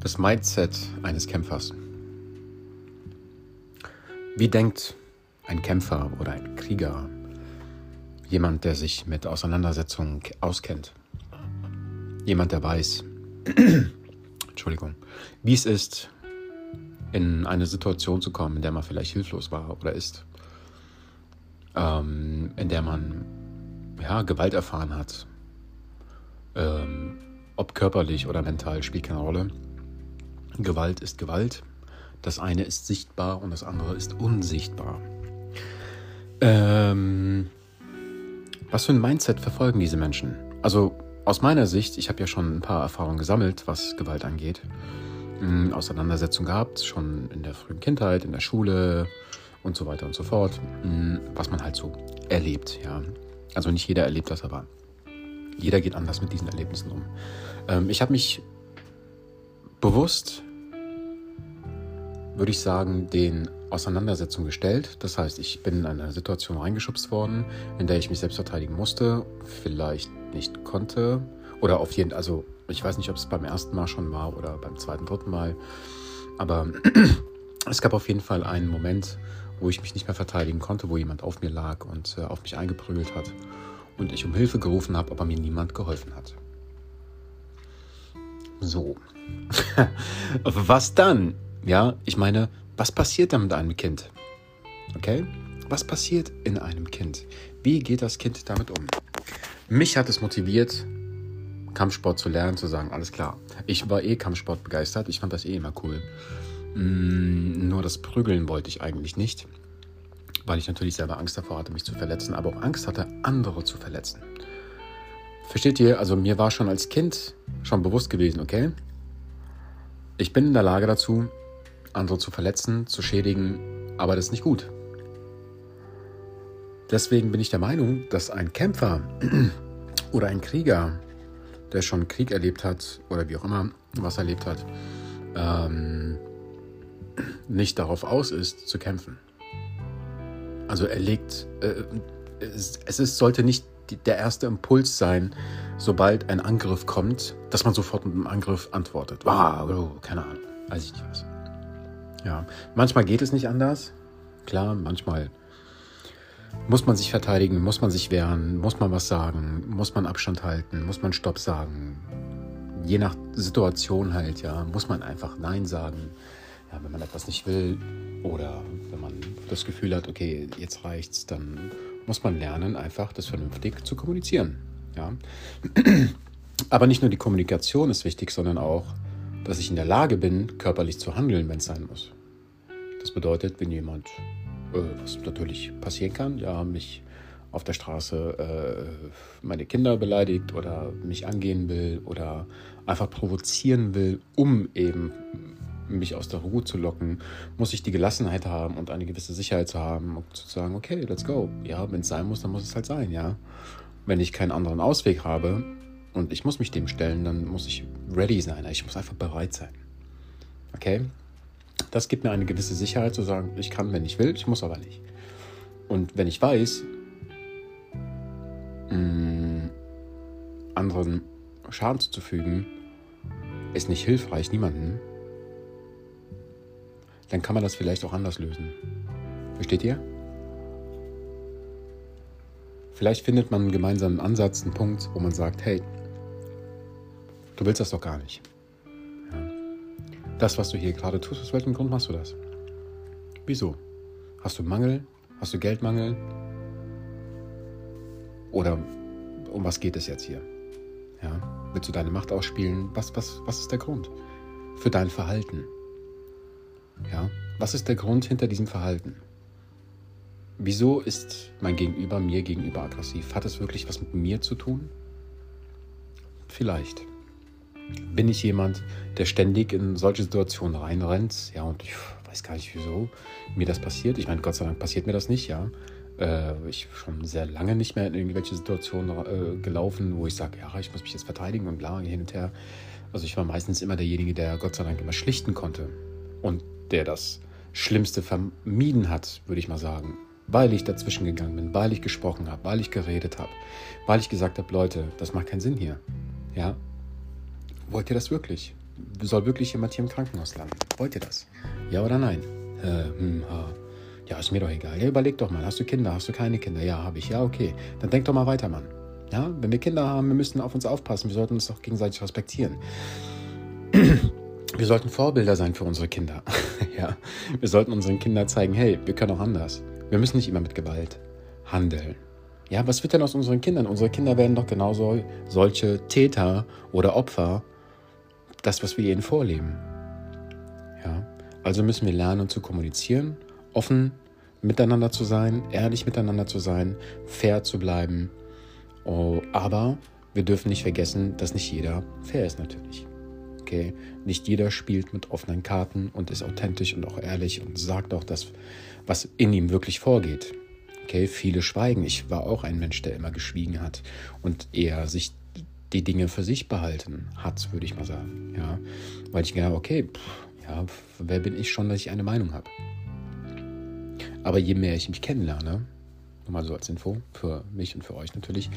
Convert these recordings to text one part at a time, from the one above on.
Das Mindset eines Kämpfers. Wie denkt ein Kämpfer oder ein Krieger, jemand, der sich mit Auseinandersetzungen auskennt, jemand, der weiß, Entschuldigung, wie es ist, in eine Situation zu kommen, in der man vielleicht hilflos war oder ist, ähm, in der man ja, Gewalt erfahren hat, ähm, ob körperlich oder mental, spielt keine Rolle. Gewalt ist Gewalt. Das eine ist sichtbar und das andere ist unsichtbar. Ähm, was für ein Mindset verfolgen diese Menschen? Also aus meiner Sicht, ich habe ja schon ein paar Erfahrungen gesammelt, was Gewalt angeht. Ähm, Auseinandersetzungen gehabt, schon in der frühen Kindheit, in der Schule und so weiter und so fort. Ähm, was man halt so erlebt, ja. Also nicht jeder erlebt das, aber jeder geht anders mit diesen Erlebnissen um. Ähm, ich habe mich bewusst würde ich sagen, den Auseinandersetzungen gestellt. Das heißt, ich bin in eine Situation reingeschubst worden, in der ich mich selbst verteidigen musste, vielleicht nicht konnte. Oder auf jeden Fall, also ich weiß nicht, ob es beim ersten Mal schon war oder beim zweiten, dritten Mal. Aber es gab auf jeden Fall einen Moment, wo ich mich nicht mehr verteidigen konnte, wo jemand auf mir lag und äh, auf mich eingeprügelt hat. Und ich um Hilfe gerufen habe, aber mir niemand geholfen hat. So. Was dann? Ja, ich meine, was passiert dann mit einem Kind? Okay? Was passiert in einem Kind? Wie geht das Kind damit um? Mich hat es motiviert, Kampfsport zu lernen, zu sagen, alles klar. Ich war eh Kampfsport begeistert, ich fand das eh immer cool. Mm, nur das Prügeln wollte ich eigentlich nicht, weil ich natürlich selber Angst davor hatte, mich zu verletzen, aber auch Angst hatte, andere zu verletzen. Versteht ihr? Also mir war schon als Kind schon bewusst gewesen, okay? Ich bin in der Lage dazu, andere zu verletzen, zu schädigen, aber das ist nicht gut. Deswegen bin ich der Meinung, dass ein Kämpfer oder ein Krieger, der schon Krieg erlebt hat oder wie auch immer was erlebt hat, ähm, nicht darauf aus ist, zu kämpfen. Also er legt, äh, es, es ist, sollte nicht der erste Impuls sein, sobald ein Angriff kommt, dass man sofort mit einem Angriff antwortet. Wow, oh, keine Ahnung, weiß ich nicht was. Ja, manchmal geht es nicht anders. Klar, manchmal muss man sich verteidigen, muss man sich wehren, muss man was sagen, muss man Abstand halten, muss man Stopp sagen. Je nach Situation halt, ja, muss man einfach Nein sagen. Ja, wenn man etwas nicht will oder wenn man das Gefühl hat, okay, jetzt reicht's, dann muss man lernen, einfach das vernünftig zu kommunizieren. Ja. Aber nicht nur die Kommunikation ist wichtig, sondern auch dass ich in der Lage bin, körperlich zu handeln, wenn es sein muss. Das bedeutet, wenn jemand, äh, was natürlich passieren kann, ja, mich auf der Straße äh, meine Kinder beleidigt oder mich angehen will oder einfach provozieren will, um eben mich aus der Ruhe zu locken, muss ich die Gelassenheit haben und eine gewisse Sicherheit zu haben und zu sagen, okay, let's go. Ja, wenn es sein muss, dann muss es halt sein, ja. Wenn ich keinen anderen Ausweg habe, und ich muss mich dem stellen, dann muss ich ready sein. Ich muss einfach bereit sein. Okay? Das gibt mir eine gewisse Sicherheit zu sagen, ich kann, wenn ich will, ich muss aber nicht. Und wenn ich weiß, mh, mm, anderen Schaden zuzufügen, ist nicht hilfreich, niemanden, dann kann man das vielleicht auch anders lösen. Versteht ihr? Vielleicht findet man einen gemeinsamen Ansatz, einen Punkt, wo man sagt, hey, Du willst das doch gar nicht. Das, was du hier gerade tust, aus welchem Grund machst du das? Wieso? Hast du Mangel? Hast du Geldmangel? Oder um was geht es jetzt hier? Ja? Willst du deine Macht ausspielen? Was, was, was ist der Grund für dein Verhalten? Ja? Was ist der Grund hinter diesem Verhalten? Wieso ist mein Gegenüber mir gegenüber aggressiv? Hat es wirklich was mit mir zu tun? Vielleicht bin ich jemand, der ständig in solche Situationen reinrennt. Ja, und ich weiß gar nicht, wieso mir das passiert. Ich meine, Gott sei Dank passiert mir das nicht, ja. Äh, ich schon sehr lange nicht mehr in irgendwelche Situationen äh, gelaufen, wo ich sage, ja, ich muss mich jetzt verteidigen und bla, hin und her. Also ich war meistens immer derjenige, der Gott sei Dank immer schlichten konnte und der das Schlimmste vermieden hat, würde ich mal sagen. Weil ich dazwischen gegangen bin, weil ich gesprochen habe, weil ich geredet habe, weil ich gesagt habe, Leute, das macht keinen Sinn hier. Ja, Wollt ihr das wirklich? soll wirklich jemand hier im Krankenhaus landen? Wollt ihr das? Ja oder nein? Äh, hm, ja, ist mir doch egal. Ja, überleg doch mal, hast du Kinder, hast du keine Kinder? Ja, habe ich. Ja, okay. Dann denk doch mal weiter, Mann. Ja, wenn wir Kinder haben, wir müssen auf uns aufpassen. Wir sollten uns doch gegenseitig respektieren. Wir sollten Vorbilder sein für unsere Kinder. ja, wir sollten unseren Kindern zeigen, hey, wir können auch anders. Wir müssen nicht immer mit Gewalt handeln. Ja, was wird denn aus unseren Kindern? Unsere Kinder werden doch genauso solche Täter oder Opfer, das, was wir ihnen vorleben. Ja, also müssen wir lernen zu kommunizieren, offen miteinander zu sein, ehrlich miteinander zu sein, fair zu bleiben. Oh, aber wir dürfen nicht vergessen, dass nicht jeder fair ist natürlich. Okay, nicht jeder spielt mit offenen Karten und ist authentisch und auch ehrlich und sagt auch das, was in ihm wirklich vorgeht. Okay, viele schweigen. Ich war auch ein Mensch, der immer geschwiegen hat und eher sich die Dinge für sich behalten hat, würde ich mal sagen. Ja, weil ich gedacht okay, pff, ja, wer bin ich schon, dass ich eine Meinung habe? Aber je mehr ich mich kennenlerne, mal so als Info für mich und für euch natürlich,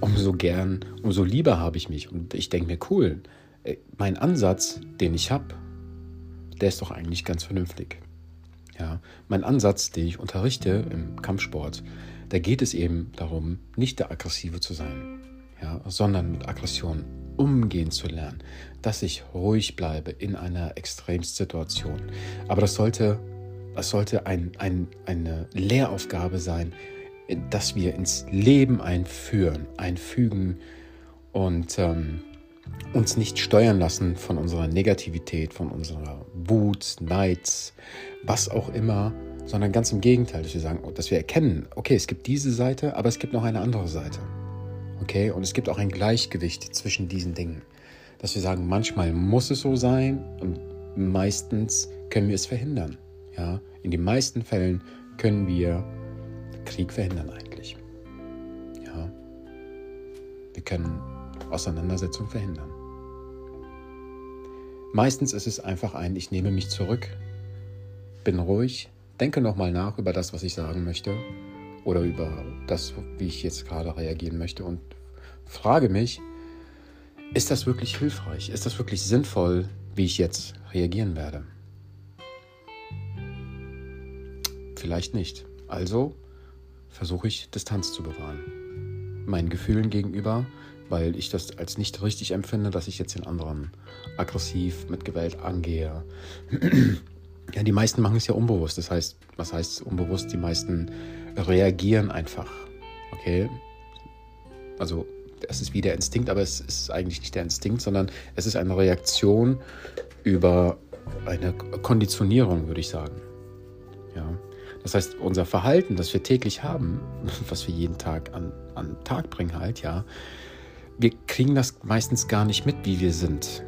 umso gern, umso lieber habe ich mich. Und ich denke mir, cool, mein Ansatz, den ich habe, der ist doch eigentlich ganz vernünftig. Ja, mein Ansatz, den ich unterrichte im Kampfsport, da geht es eben darum, nicht der Aggressive zu sein, ja, sondern mit Aggression umgehen zu lernen, dass ich ruhig bleibe in einer Extremsituation. Aber das sollte, das sollte ein, ein, eine Lehraufgabe sein, dass wir ins Leben einführen, einfügen und ähm, uns nicht steuern lassen von unserer Negativität, von unserer Wut, Neid, was auch immer, sondern ganz im Gegenteil, dass wir sagen, dass wir erkennen, okay, es gibt diese Seite, aber es gibt noch eine andere Seite. Okay, und es gibt auch ein Gleichgewicht zwischen diesen Dingen. Dass wir sagen, manchmal muss es so sein und meistens können wir es verhindern. Ja, in den meisten Fällen können wir Krieg verhindern eigentlich. Ja, wir können Auseinandersetzung verhindern. Meistens ist es einfach ein, ich nehme mich zurück, bin ruhig, denke nochmal nach über das, was ich sagen möchte oder über das, wie ich jetzt gerade reagieren möchte und frage mich, ist das wirklich hilfreich? Ist das wirklich sinnvoll, wie ich jetzt reagieren werde? Vielleicht nicht. Also versuche ich Distanz zu bewahren. Meinen Gefühlen gegenüber, weil ich das als nicht richtig empfinde, dass ich jetzt den anderen aggressiv mit Gewalt angehe. ja, die meisten machen es ja unbewusst. Das heißt, was heißt unbewusst? Die meisten reagieren einfach. Okay? Also, es ist wie der Instinkt, aber es ist eigentlich nicht der Instinkt, sondern es ist eine Reaktion über eine Konditionierung, würde ich sagen. Ja. Das heißt, unser Verhalten, das wir täglich haben, was wir jeden Tag an, an Tag bringen halt, ja, wir kriegen das meistens gar nicht mit, wie wir sind.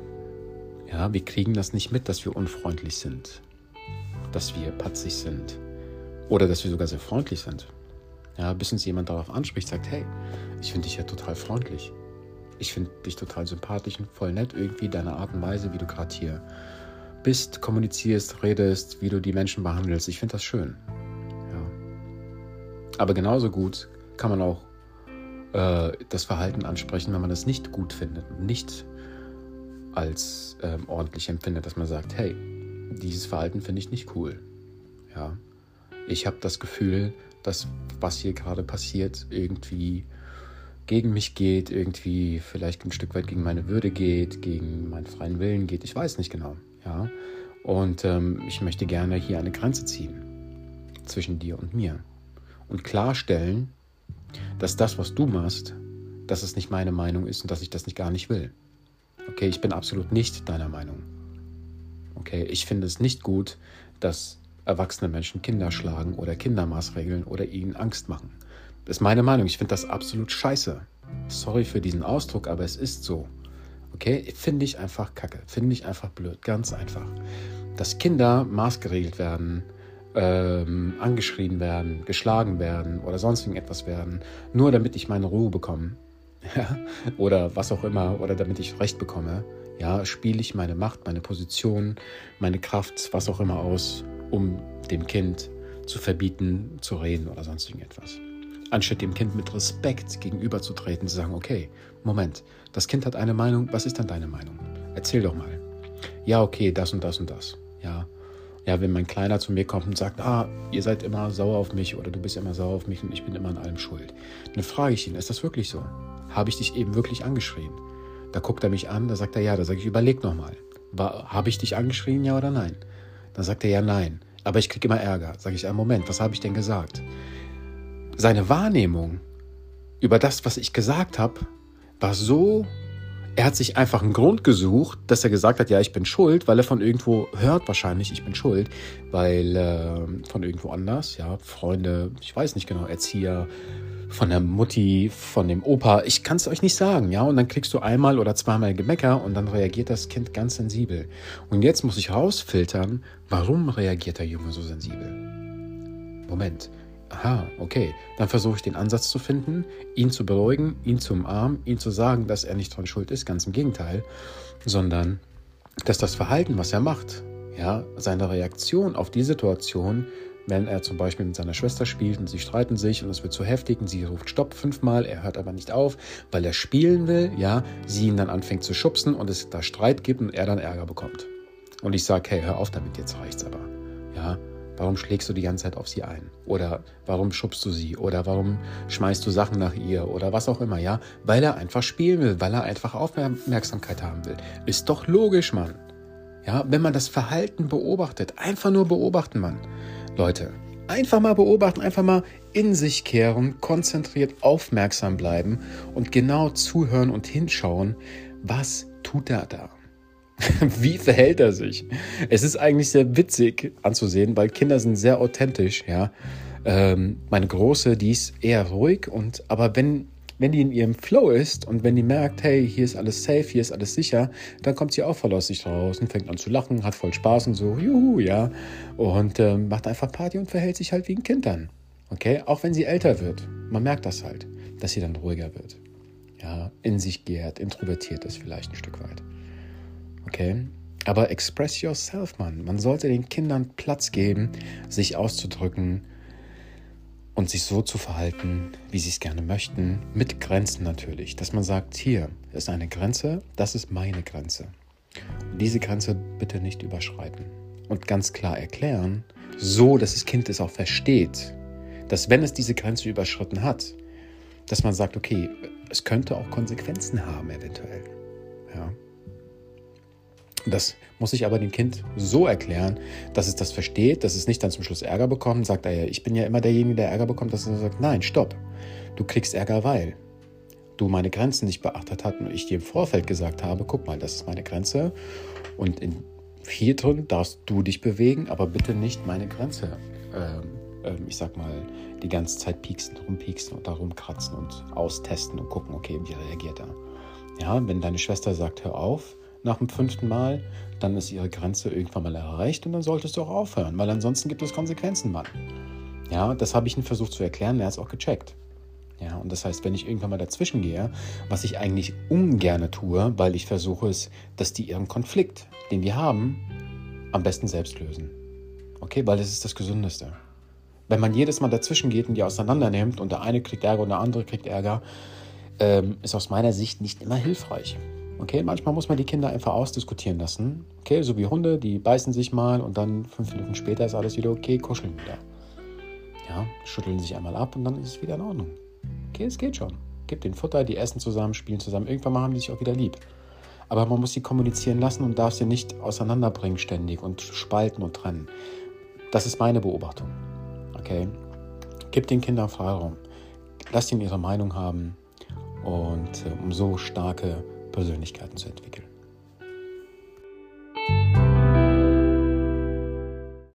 Ja, wir kriegen das nicht mit, dass wir unfreundlich sind, dass wir patzig sind oder dass wir sogar sehr freundlich sind. Ja, bis uns jemand darauf anspricht, sagt, hey, ich finde dich ja total freundlich. Ich finde dich total sympathisch und voll nett irgendwie, deine Art und Weise, wie du gerade hier bist, kommunizierst, redest, wie du die Menschen behandelst. Ich finde das schön. Ja. Aber genauso gut kann man auch äh, das Verhalten ansprechen, wenn man das nicht gut findet nicht als ähm, ordentlich empfindet, dass man sagt, hey, dieses Verhalten finde ich nicht cool. Ja, ich habe das Gefühl, dass was hier gerade passiert irgendwie gegen mich geht, irgendwie vielleicht ein Stück weit gegen meine Würde geht, gegen meinen freien Willen geht. Ich weiß nicht genau. Ja, und ähm, ich möchte gerne hier eine Grenze ziehen zwischen dir und mir und klarstellen, dass das, was du machst, dass es nicht meine Meinung ist und dass ich das nicht gar nicht will. Okay, ich bin absolut nicht deiner Meinung. Okay, ich finde es nicht gut, dass erwachsene Menschen Kinder schlagen oder Kinder maßregeln oder ihnen Angst machen. Das ist meine Meinung. Ich finde das absolut scheiße. Sorry für diesen Ausdruck, aber es ist so. Okay, finde ich einfach kacke. Finde ich einfach blöd. Ganz einfach. Dass Kinder maßgeregelt werden, ähm, angeschrien werden, geschlagen werden oder sonst irgendetwas werden, nur damit ich meine Ruhe bekomme. Ja? Oder was auch immer, oder damit ich Recht bekomme. Ja, spiele ich meine Macht, meine Position, meine Kraft, was auch immer aus, um dem Kind zu verbieten, zu reden oder sonst irgendetwas. Anstatt dem Kind mit Respekt gegenüberzutreten, zu sagen, okay, Moment, das Kind hat eine Meinung, was ist dann deine Meinung? Erzähl doch mal. Ja, okay, das und das und das. Ja. Wenn mein Kleiner zu mir kommt und sagt, ah, ihr seid immer sauer auf mich oder du bist immer sauer auf mich und ich bin immer an allem schuld, dann frage ich ihn, ist das wirklich so? Habe ich dich eben wirklich angeschrien? Da guckt er mich an, da sagt er ja, da sage ich, überleg nochmal. Habe ich dich angeschrien, ja oder nein? Dann sagt er ja, nein. Aber ich kriege immer Ärger. Sage ich, einen Moment, was habe ich denn gesagt? Seine Wahrnehmung über das, was ich gesagt habe, war so er hat sich einfach einen Grund gesucht, dass er gesagt hat, ja, ich bin schuld, weil er von irgendwo hört wahrscheinlich, ich bin schuld, weil äh, von irgendwo anders, ja, Freunde, ich weiß nicht genau, Erzieher, von der Mutti, von dem Opa, ich kann es euch nicht sagen, ja, und dann kriegst du einmal oder zweimal Gemecker und dann reagiert das Kind ganz sensibel. Und jetzt muss ich rausfiltern, warum reagiert der Junge so sensibel? Moment, aha, okay, dann versuche ich den Ansatz zu finden, ihn zu beruhigen, ihn zu umarmen, ihn zu sagen, dass er nicht dran schuld ist, ganz im Gegenteil, sondern dass das Verhalten, was er macht, ja, seine Reaktion auf die Situation, wenn er zum Beispiel mit seiner Schwester spielt und sie streiten sich und es wird zu heftig und sie ruft Stopp fünfmal, er hört aber nicht auf, weil er spielen will, ja, sie ihn dann anfängt zu schubsen und es da Streit gibt und er dann Ärger bekommt. Und ich sage, hey, hör auf damit, jetzt reicht's aber. Ja, Warum schlägst du die ganze Zeit auf sie ein? Oder warum schubst du sie? Oder warum schmeißt du Sachen nach ihr? Oder was auch immer, ja? Weil er einfach spielen will, weil er einfach Aufmerksamkeit haben will. Ist doch logisch, Mann. Ja, wenn man das Verhalten beobachtet, einfach nur beobachten, Mann. Leute, einfach mal beobachten, einfach mal in sich kehren, konzentriert aufmerksam bleiben und genau zuhören und hinschauen, was tut er da? Wie verhält er sich? Es ist eigentlich sehr witzig anzusehen, weil Kinder sind sehr authentisch, ja. Ähm, meine Große, die ist eher ruhig und aber wenn wenn die in ihrem Flow ist und wenn die merkt, hey, hier ist alles safe, hier ist alles sicher, dann kommt sie auch voll aus sich raus und fängt an zu lachen, hat voll Spaß und so, juhu, ja. Und ähm, macht einfach Party und verhält sich halt wie ein Kind dann. Okay? Auch wenn sie älter wird. Man merkt das halt, dass sie dann ruhiger wird. Ja, in sich gehrt, introvertiert ist vielleicht ein Stück weit. Okay? Aber express yourself, Mann. Man sollte den Kindern Platz geben, sich auszudrücken und sich so zu verhalten, wie sie es gerne möchten, mit Grenzen natürlich. Dass man sagt, hier ist eine Grenze, das ist meine Grenze. Und diese Grenze bitte nicht überschreiten. Und ganz klar erklären, so dass das Kind es auch versteht, dass wenn es diese Grenze überschritten hat, dass man sagt, okay, es könnte auch Konsequenzen haben eventuell. Ja. Das muss ich aber dem Kind so erklären, dass es das versteht, dass es nicht dann zum Schluss Ärger bekommt. Sagt er ich bin ja immer derjenige, der Ärger bekommt, dass er sagt, nein, stopp. Du kriegst Ärger, weil du meine Grenzen nicht beachtet hast und ich dir im Vorfeld gesagt habe, guck mal, das ist meine Grenze und in, hier drin darfst du dich bewegen, aber bitte nicht meine Grenze, äh, äh, ich sag mal, die ganze Zeit pieksen, rumpieksen und da rumkratzen und austesten und gucken, okay, wie reagiert er. Ja, wenn deine Schwester sagt, hör auf, nach dem fünften Mal, dann ist ihre Grenze irgendwann mal erreicht und dann solltest du auch aufhören, weil ansonsten gibt es Konsequenzen, Mann. Ja, das habe ich ihm versucht zu erklären, er hat es auch gecheckt. Ja, und das heißt, wenn ich irgendwann mal dazwischen gehe, was ich eigentlich ungern tue, weil ich versuche es, dass die ihren Konflikt, den die haben, am besten selbst lösen. Okay, weil das ist das Gesündeste. Wenn man jedes Mal dazwischen geht und die auseinander nimmt und der eine kriegt Ärger und der andere kriegt Ärger, ähm, ist aus meiner Sicht nicht immer hilfreich. Okay, manchmal muss man die Kinder einfach ausdiskutieren lassen. Okay, so wie Hunde, die beißen sich mal und dann fünf Minuten später ist alles wieder okay, kuscheln wieder. Ja, schütteln sich einmal ab und dann ist es wieder in Ordnung. Okay, es geht schon. Gebt den Futter, die essen zusammen, spielen zusammen. Irgendwann mal haben die sich auch wieder lieb. Aber man muss sie kommunizieren lassen und darf sie nicht auseinanderbringen ständig und spalten und trennen. Das ist meine Beobachtung. Okay? Gebt den Kindern Freiraum. Lasst ihnen ihre Meinung haben und äh, um so starke Persönlichkeiten zu entwickeln.